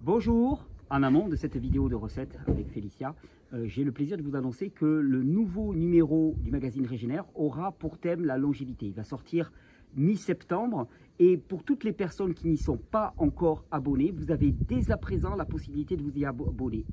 Bonjour, en amont de cette vidéo de recettes avec Félicia, euh, j'ai le plaisir de vous annoncer que le nouveau numéro du magazine Régénère aura pour thème la longévité. Il va sortir mi-septembre et pour toutes les personnes qui n'y sont pas encore abonnées, vous avez dès à présent la possibilité de vous y abonner.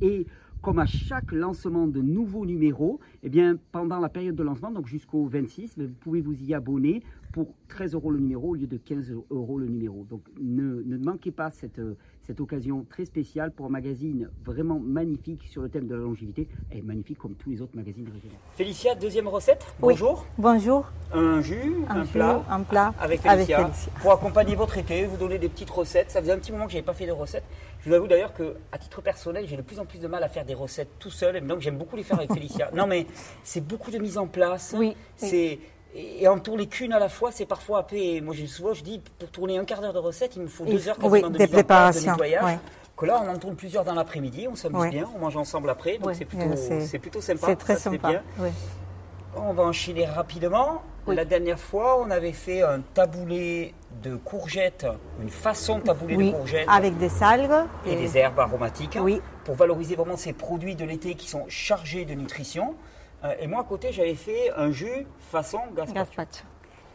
Comme à chaque lancement de nouveaux numéros, eh bien, pendant la période de lancement, donc jusqu'au 26, vous pouvez vous y abonner pour 13 euros le numéro au lieu de 15 euros le numéro. Donc ne, ne manquez pas cette, cette occasion très spéciale pour un magazine vraiment magnifique sur le thème de la longévité et magnifique comme tous les autres magazines régionaux. Félicia, deuxième recette. Bonjour. Bonjour. Un jus, un, plat, un plat avec Félicia, pour accompagner votre été, vous donner des petites recettes. Ça faisait un petit moment que je n'avais pas fait de recettes. Je vous avoue d'ailleurs que, à titre personnel, j'ai de plus en plus de mal à faire des recettes tout seul, et donc j'aime beaucoup les faire avec Félicia. Non mais c'est beaucoup de mise en place. Oui. C'est et en tourner qu'une à la fois, c'est parfois un peu. Moi, souvent, je dis pour tourner un quart d'heure de recette, il me faut deux heures quasiment oui, de des place, de préparations, nettoyage. ouais. Que là, on en tourne plusieurs dans l'après-midi, on s'amuse Ouais. bien, on mange ensemble après, donc Ouais, c'est plutôt, plutôt sympa. C'est très ça sympa. bien. On va enchaîner rapidement. Oui. La dernière fois, on avait fait un taboulé de courgettes, une façon de taboulé Oui, de courgettes avec des algues et des herbes aromatiques Oui. pour valoriser vraiment ces produits de l'été qui sont chargés de nutrition. Euh, et moi, à côté, j'avais fait un jus façon gazpacho. gazpacho.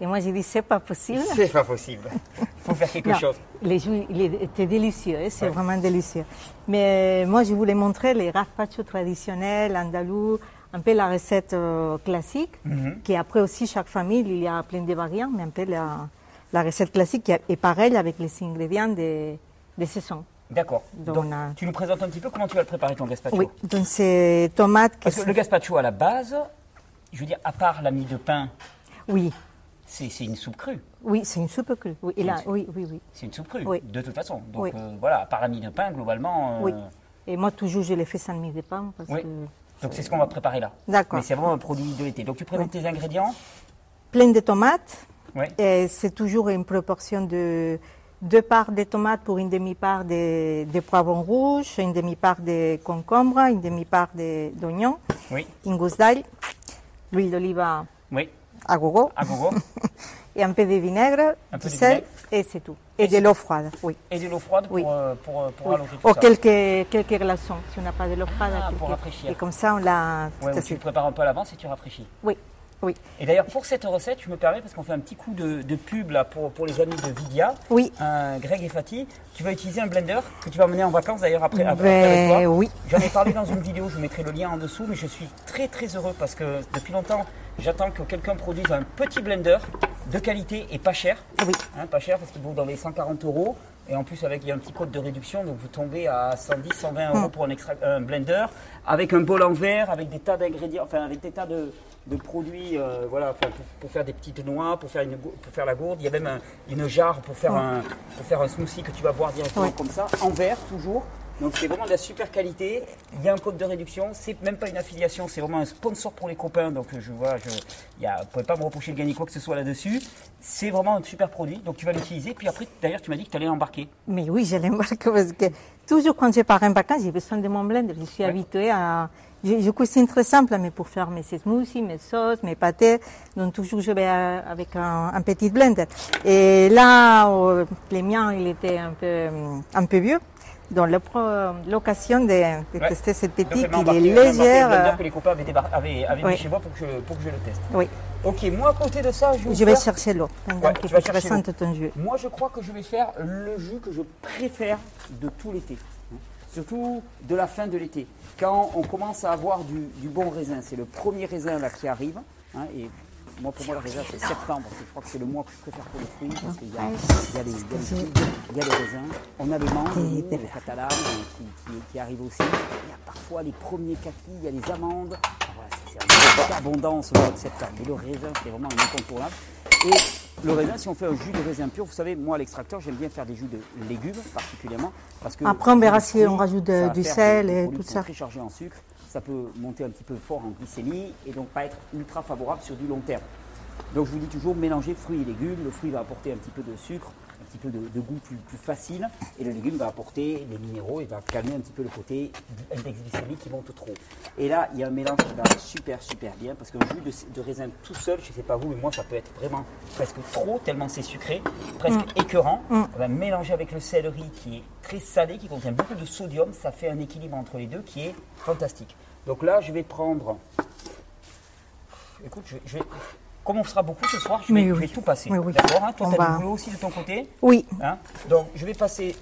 Et moi, j'ai dit, c'est pas possible. C'est pas possible. Il faut faire quelque Non, chose. Les jus, il était délicieux, hein, c'est Ouais. vraiment délicieux. Mais moi, je voulais montrer les gazpacho traditionnels, andalous, un peu la recette euh, classique, Mhm. qui après aussi, chaque famille, il y a plein de variantes, mais un peu la, la recette classique qui est pareille avec les ingrédients de, de saison. D'accord. Donc, Donc, on a- tu nous présentes un petit peu comment tu vas le préparer ton gazpacho. Oui, donc c'est tomates qui Parce que le gazpacho, à la base, je veux dire, à part la mie de pain, Oui, c'est une soupe crue. oui, c'est une soupe crue. Oui, et là, oui, oui, oui. C'est une soupe crue, Oui. de toute façon. Donc Oui. euh, voilà, à part la mie de pain, globalement. euh, Oui. Et moi, toujours, je l'ai fait sans mie de pain. Parce Oui. que Donc c'est ce qu'on va préparer là. D'accord. Mais c'est vraiment un produit de l'été. Donc tu présentes tes ingrédients plein de tomates. Oui. Et c'est toujours une proportion de deux parts de tomates pour une demi-part de, de poivrons rouges, une demi-part de concombre, une demi-part de- d'oignons, Oui. une gousse d'ail, l'huile d'olive à Oui. à gogo À gogo. et un peu de vinaigre, Un peu du de sel vinaigre. et c'est tout. Et, de l'eau froide, oui. Et de l'eau froide pour, Oui. euh, pour, euh, pour Oui. allonger tout Ou ça. quelques, quelques glaçons, si on n'a pas de l'eau froide. Ah, quelques- pour rafraîchir. Et comme ça, on l'a Ouais, tu le prépares un peu à l'avance et tu rafraîchis. Oui, oui, Et d'ailleurs, pour cette recette, je me permets, parce qu'on fait un petit coup de, de pub là, pour, pour les amis de Vidia, oui. euh, Greg et Fatih, tu vas utiliser un blender que tu vas mener en vacances d'ailleurs après, après Ben, avec toi. oui. J'en ai parlé dans une vidéo, je vous mettrai le lien en dessous, mais je suis très très heureux parce que depuis longtemps, j'attends que quelqu'un produise un petit blender de qualité et pas cher. Oui. Hein, pas cher parce qu'il vaut dans les 140 euros. Et en plus, avec il y a un petit code de réduction, donc vous tombez à 110, 120 euros pour un, extra- un blender, avec un bol en verre, avec des tas d'ingrédients, enfin avec des tas de, de produits, euh, voilà, pour, pour faire des petites noix, pour faire, une, pour faire la gourde. Il y a même un- une jarre pour faire, un, pour faire un smoothie que tu vas boire directement Ouais. comme ça, en verre toujours. Donc c'est vraiment de la super qualité. Il y a un code de réduction. C'est même pas une affiliation, c'est vraiment un sponsor pour les copains. Donc je vois, je, y a, vous pouvez pas me reprocher de gagner quoi que ce soit là-dessus. C'est vraiment un super produit. Donc tu vas l'utiliser. Puis après, d'ailleurs, tu m'as dit que tu allais l'embarquer. Mais oui, je l'embarque parce que toujours quand je pars en vacances, j'ai besoin de mon blender. Je suis Ouais. habituée à. Je, je cuisine très simple, mais pour faire mes smoothies, mes sauces, mes pâtés, donc toujours je vais à- avec un, un petit blender. Et là, euh, le mien, il était un peu, euh, un peu vieux. Pro- l'occasion de, de Ouais. tester cette petite, il est légère. que les copains avaient, avaient, avaient Oui. mis chez moi pour que, je, pour que je le teste. oui, Ok, moi à côté de ça, je vais, je vais faire- chercher l'eau Ouais, que tu vas chercher ton jus. Moi, je crois que je vais faire le jus que je préfère de tout l'été. Surtout de la fin de l'été. Quand on commence à avoir du, du bon raisin, c'est le premier raisin là qui arrive. hein, et moi, pour moi, le raisin, c'est septembre. Je crois que c'est le mois que je préfère pour les fruits. Parce qu'il y a, il y a les, il y a les figues, il y a les raisins. On a le mangue, nous, le catalan euh, qui, qui- qui arrive aussi. Il y a parfois les premiers kakis, il y a les amandes. Voilà, c'est- c'est un peu abondance au mois de septembre. Mais le raisin, c'est vraiment un incontournable. Et le raisin, si on fait un jus de raisin pur, vous savez, moi à l'extracteur, j'aime bien faire des jus de légumes particulièrement. Parce que Après, on verra si on rajoute de- du sel et tout ça. Très chargés en sucre, ça peut monter un petit peu fort en glycémie et donc pas être ultra favorable sur du long terme. Donc je vous dis toujours mélanger fruits et légumes. Le fruit va apporter un petit peu de sucre, petit peu de, de goût plus, plus facile. Et le légume va apporter les minéraux et va calmer un petit peu le côté index glycémique qui monte trop. Et là, il y a un mélange qui va super, super bien parce qu'un jus de, de raisin tout seul, je ne sais pas vous, mais moi, ça peut être vraiment presque trop, tellement c'est sucré, presque écœurant. On va mélanger avec le céleri qui est très salé, qui contient beaucoup de sodium. Ça fait un équilibre entre les deux qui est fantastique. Donc là, je vais prendre. Écoute, je vais, je vais- comme on sera beaucoup ce soir, je vais, je tout passer. Oui, oui. D'accord hein Toi, On tu as va- du boulot aussi de ton côté Oui, Hein Donc, je vais passer.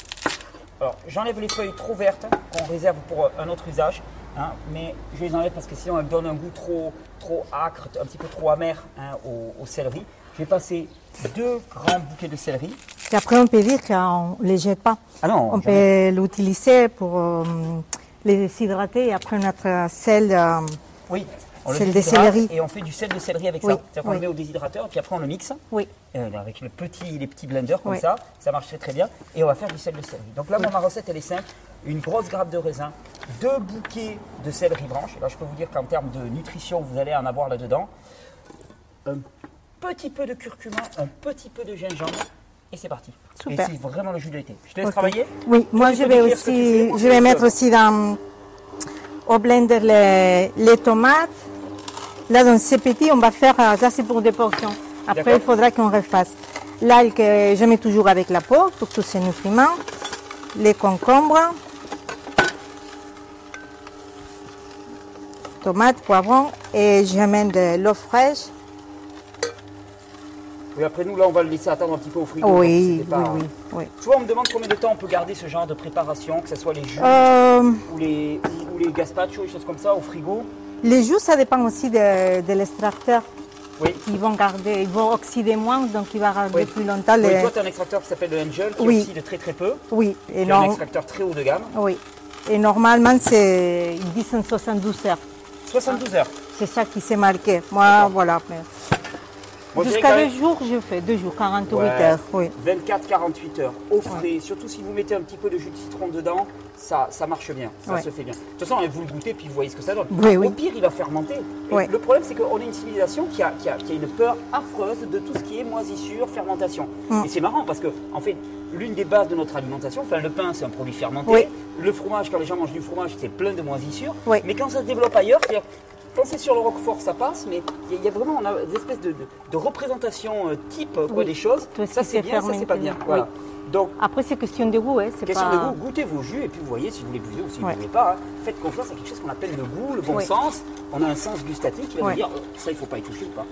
Alors, j'enlève les feuilles trop vertes qu'on réserve pour euh, un autre usage. hein, mais je les enlève parce que sinon elles donnent un goût trop, trop acre, un petit peu trop amer hein, au, au céleri. Je vais passer deux grands bouquets de céleri. et après on peut dire qu'on ne les jette pas. Ah non, On peut l'utiliser pour euh, les déshydrater et après notre sel. euh, Oui, on le déshydrate céleri. Et on fait du sel de céleri avec Oui, ça. C'est-à-dire qu'on oui. le met au déshydrateur et puis après on le mixe. oui, euh, avec le petit, les petits blenders comme Oui. ça, ça marche très très bien. Et on va faire du sel de céleri. Donc là, moi, ma recette, elle est simple. Une grosse grappe de raisin, deux bouquets de céleri branche. Là, je peux vous dire qu'en termes de nutrition, vous allez en avoir là-dedans. Un petit peu de curcuma, un petit peu de gingembre. Et c'est parti. Super. Et c'est vraiment le jus de l'été. Je te laisse travailler Oui, moi je vais aussi, je vais mettre aussi dans, au blender les, les tomates. Là, dans ces petits, on va faire, euh, ça c'est pour des portions. Après, il faudra qu'on refasse. L'ail que je mets toujours avec la peau pour tous ces nutriments. Les concombres. Tomates, poivrons. Et je mets de l'eau fraîche. Oui, après nous, là, on va le laisser attendre un petit peu au frigo. Oui, oui, oui, oui. Tu vois, on me demande combien de temps on peut garder ce genre de préparation, que ce soit les jus Euh, ou, les, ou les gazpacho, des choses comme ça, au frigo. Les jus, ça dépend aussi de, de l'extracteur. Oui. Ils vont garder, ils vont oxyder moins, donc il va garder Oui. plus longtemps. Oui, les- toi, tu as un extracteur qui s'appelle le Angel, qui Oui. oxyde très très peu. Oui, et, C'est un non- extracteur très haut de gamme. oui. et normalement, c'est, ils disent en 72 heures. 72 heures. C'est ça qui s'est marqué. Moi, voilà. mais Jusqu'à deux jours, je fais deux jours, 48 Ouais. heures. Oui. 24-48 heures au frais, surtout si vous mettez un petit peu de jus de citron dedans, ça, ça marche bien, ça Ouais. se fait bien. De toute façon, vous le goûtez puis vous voyez ce que ça donne. Oui, Au pire, il va fermenter. Le problème, c'est qu'on est une civilisation qui a, qui, a, qui a une peur affreuse de tout ce qui est moisissure, fermentation. Mm. Et c'est marrant parce que, en fait, l'une des bases de notre alimentation, enfin, le pain, c'est un produit fermenté. Le fromage, quand les gens mangent du fromage, c'est plein de moisissures. Mais quand ça se développe ailleurs, c'est-à-dire, quand c'est sur le roquefort, ça passe, mais il y a- il y, a vraiment on a des espèces de, de, de représentations euh, type quoi, Oui. des choses. Tout Ça c'est bien, ça c'est pas bien. Oui. Voilà. Donc, Après, c'est question de goût. Hein. C'est question pas... de goût, goûtez vos jus et puis vous voyez si vous les buvez ou si vous ne Ouais. pas. hein. Faites confiance à quelque chose qu'on appelle le goût, le bon sens. On a un sens gustatif qui va Ouais. nous dire oh, ça il ne faut pas y toucher ou pas.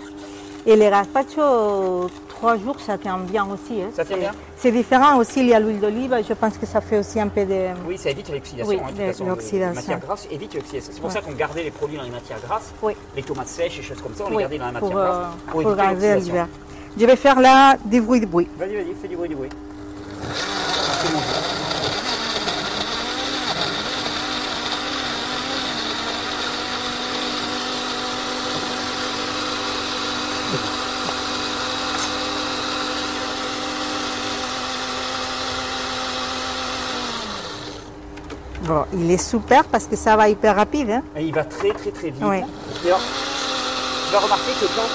Et les gazpacho, trois jours, ça tient bien aussi. hein. Ça tient bien C'est différent aussi. Il y a l'huile d'olive. Je pense que ça fait aussi un peu de. Oui, ça évite l'oxydation. Oui, hein, de l'oxydation. Les matières grasses évitent l'oxydation. C'est pour Ouais. ça qu'on gardait les produits dans les matières grasses. Oui. Les tomates sèches et choses comme ça, on les gardait dans la matière pour, grasse euh, pour pour éviter l'oxydation. l'hiver. Je vais faire là des bruits de bruit. Vas-y, vas-y, fais du bruit, du bruit. Bon. Il est super parce que ça va hyper rapide. hein. Et il va très très très vite. Oui. D'ailleurs, tu vas remarquer que quand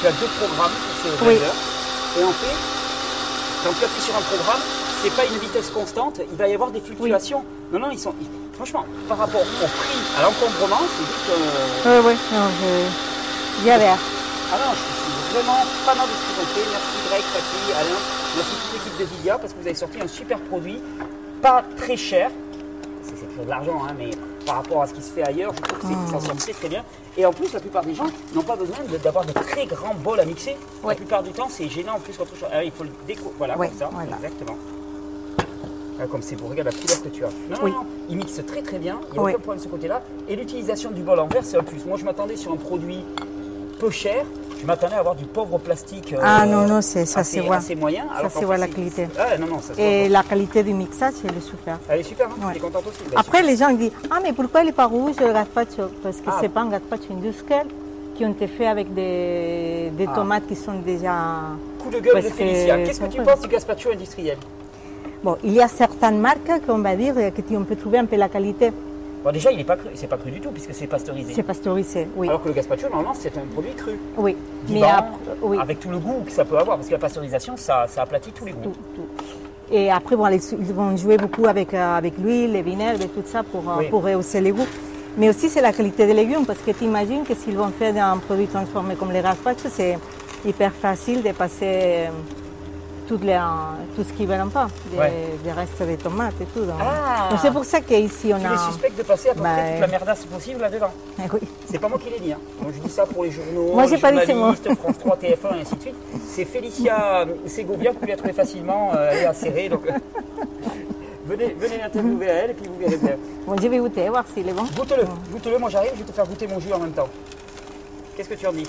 tu as deux programmes sur ce Oui. et en fait, quand tu appuies sur un programme, c'est pas une vitesse constante, il va y avoir des fluctuations. Non, non, ils sont. ils- franchement, par rapport au prix, à l'encombrement, c'est vite. euh, Oui, oui. Non, je... Ah non, je suis vraiment fanat de ce qu'ils ont fait. Merci Greg, Fatih, Alain, merci toute l'équipe de Vidia parce que vous avez sorti un super produit, pas très cher. C'est c'est de l'argent, hein, mais par rapport à ce qui se fait ailleurs, je trouve que c'est- ça sort très très bien. Et en plus, la plupart des gens n'ont pas besoin d'avoir de très grands bols à mixer. La plupart du temps, c'est gênant en plus qu'autre chose. Ah, il faut le déco. Voilà, Ouais, comme ça, voilà. exactement. Ah, comme c'est beau, regarde la couleur que tu as. Non, Oui. non, non, il mixe très très bien, il n'y a Oui. aucun problème de ce côté-là. Et l'utilisation du bol en verre, c'est un plus. Moi, je m'attendais sur un produit peu cher, je m'attendais à avoir du pauvre plastique. euh, Ah, non, non, c'est- ça assez, se voit. assez moyen. Ça alors se voit la qualité. Ah, non, non, ça se Et voit. la qualité du mixage, elle est super. Elle est super, hein Ouais. Tu es contente aussi Bah, Après, les gens disent Ah, mais pourquoi il n'est pas rouge le gazpacho? Parce que Ah. c'est pas un gazpacho industriel qui ont été faits avec des, des Ah. tomates qui sont déjà. Coup de gueule de Parce Félicia. Qu'est-ce que tu penses du gazpacho industriel? Bon, il y a certaines marques qu'on va dire que tu- on peut trouver un peu la qualité. Bon, déjà, il n'est pas cru, c'est pas cru du tout puisque c'est pasteurisé. C'est pasteurisé, oui. Alors que le gazpacho, normalement, c'est un produit cru. oui. Vivant, après, oui. avec tout le goût que ça peut avoir, parce que la pasteurisation, ça, ça aplatit tous les goûts. tout, tout. Et après, bon, ils vont jouer beaucoup avec, euh, avec l'huile, les vinaigres et tout ça pour, euh, Oui. pour rehausser les goûts. Mais aussi, c'est la qualité des légumes, parce que tu imagines que s'ils vont faire un produit transformé comme les gazpacho, c'est hyper facile de passer toutes les, tout ce qu'ils ne veulent pas, des, Ouais. des restes de tomates et tout. donc. Ah. C'est pour ça qu'ici, on Tu a... les suspectes de passer à peu Bah, près toute la merdasse possible là-dedans. Oui. C'est pas moi qui l'ai dit. Hein. Donc, je dis ça pour les journaux, Moi, les j'ai pas dit c'est moi. journalistes, France 3, TF1 et ainsi de suite. C'est Félicia euh, Ségovia que vous pouvez la trouver facilement. euh, elle est acérée. Donc, euh, venez, venez l'interviewer à elle et puis vous verrez bien. Bon, je vais goûter, voir s'il est bon. Goûte-le, goûte-le. Moi j'arrive, je vais te faire goûter mon jus en même temps. Qu'est-ce que tu en dis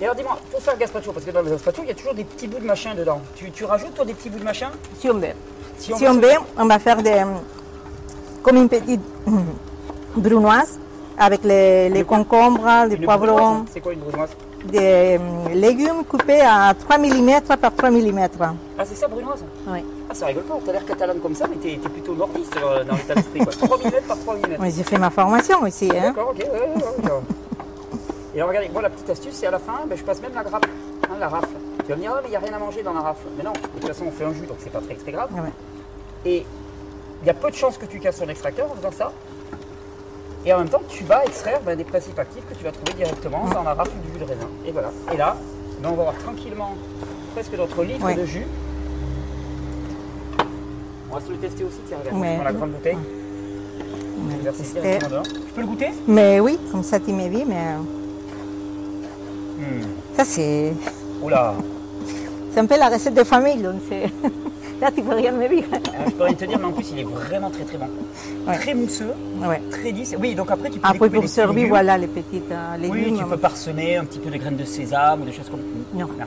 Et alors dis-moi, pour faire le gazpacho, parce que dans le gazpacho, il y a toujours des petits bouts de machin dedans. Tu, tu rajoutes toi des petits bouts de machin Si on veut. Si Si on veut- on va faire des, comme une petite brunoise avec les, les concombres, les poivrons, brunoise, C'est quoi une brunoise des euh, légumes coupés à 3 mm par 3 mm. Ah c'est ça brunoise Oui. Ah ça rigole pas, t'as l'air catalane comme ça, mais t'es t'es plutôt nordiste euh, dans l'état d'esprit. quoi. 3 mm par 3 mm. Oui, j'ai fait ma formation aussi. Hein. D'accord, ok, ouais, ouais, ouais, d'accord. Et alors regardez, moi la petite astuce, c'est à la fin, ben, je passe même la grappe, hein, la rafle. Tu vas me dire, ah, mais il n'y a rien à manger dans la rafle. Mais non, de toute façon on fait un jus, donc c'est pas très, très grave. Ouais. Et il y a peu de chances que tu casses ton extracteur en faisant ça. Et en même temps, tu vas extraire ben, des principes actifs que tu vas trouver directement dans la rafle du jus de raisin. Et voilà. Et là, ben, on va avoir tranquillement presque notre litre Ouais. de jus. On va se le tester aussi, tiens, regarde, je prends la grande bouteille. Tu peux le goûter? Mais oui, comme ça tu dit, mais Hmm. ça c'est Oula c'est un peu la recette de famille. Donc c'est- Là tu peux rien me dire. Euh, Je peux rien te dire, mais en plus, il est vraiment très très bon. Ouais. Très mousseux, Ouais. très lisse. Oui, donc après, tu peux Après découper pour servir, légumes. voilà les petites euh, légumes. Oui, tu peux parsemer un petit peu de graines de sésame ou des choses comme Non, non.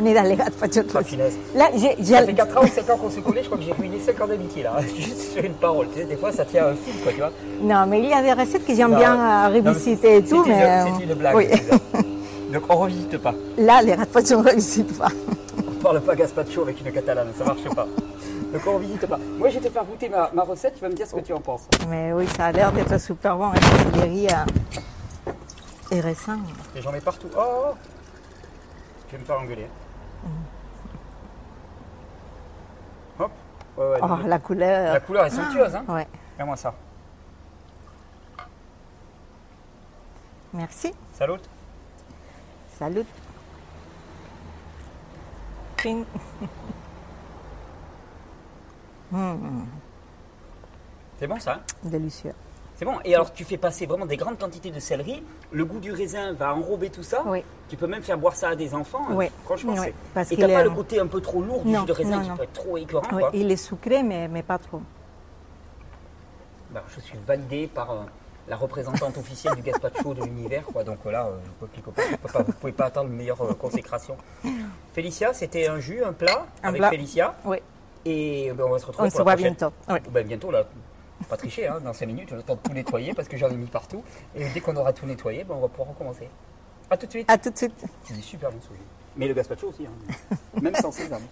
On est dans les gazpacho. Ah, punaise. Là, j'ai, Ça fait 4 ans ou 5 ans qu'on se connaît, je crois que j'ai ruiné 5 ans d'amitié là, juste sur une parole. Tu sais, des fois ça tient un fil quoi, tu vois. Non, mais il y a des recettes que j'aime Non, bien non, euh, revisiter et tout, mais euh, C'est une blague. oui. c'est. Donc on revisite pas. là, les gazpacho, on ne revisite pas. On parle pas gazpacho avec une catalane, ça marche pas. Donc on revisite pas. Moi je vais te faire goûter ma, ma recette, tu vas me dire ce que tu en penses. Mais oui, ça a l'air d'être super bon, avec la céleri euh, et raisin. Et j'en mets partout. Oh Je vais me faire engueuler. Hop. Ouais, ouais, Oh, la couleur. La couleur est somptueuse, hein Ouais, Regarde-moi ça. merci. Salut. Salut. Ping. Hum, C'est bon ça hein? Délicieux. C'est bon. Et alors tu fais passer vraiment des grandes quantités de céleri. Le goût du raisin va enrober tout ça. Oui. Tu peux même faire boire ça à des enfants. hein. Oui. Franchement, Oui, c'est. parce Et t'as pas est- le côté un peu trop lourd du Non, jus de raisin non, qui non. peut être trop écœurant. Oui, quoi? il est sucré, mais, mais pas trop. Bah, je suis validé par euh, la représentante officielle du gazpacho de l'univers. Quoi. Donc euh, là, euh, Vous ne pouvez pas attendre une meilleure euh, consécration. Félicia, c'était un jus, un plat Un avec plat. Félicia. Oui, Et ben, on va se retrouver on pour se la voit prochaine. bientôt. Oui. Ben, bientôt, là, pas tricher, hein, dans 5 minutes, je vais temps de tout nettoyer parce que j'en ai mis partout. Et dès qu'on aura tout nettoyé, ben, on va pouvoir recommencer. A tout de suite. À tout de suite. C'est des super bons sujets. Mais le gazpacho aussi, hein. même sans sésame.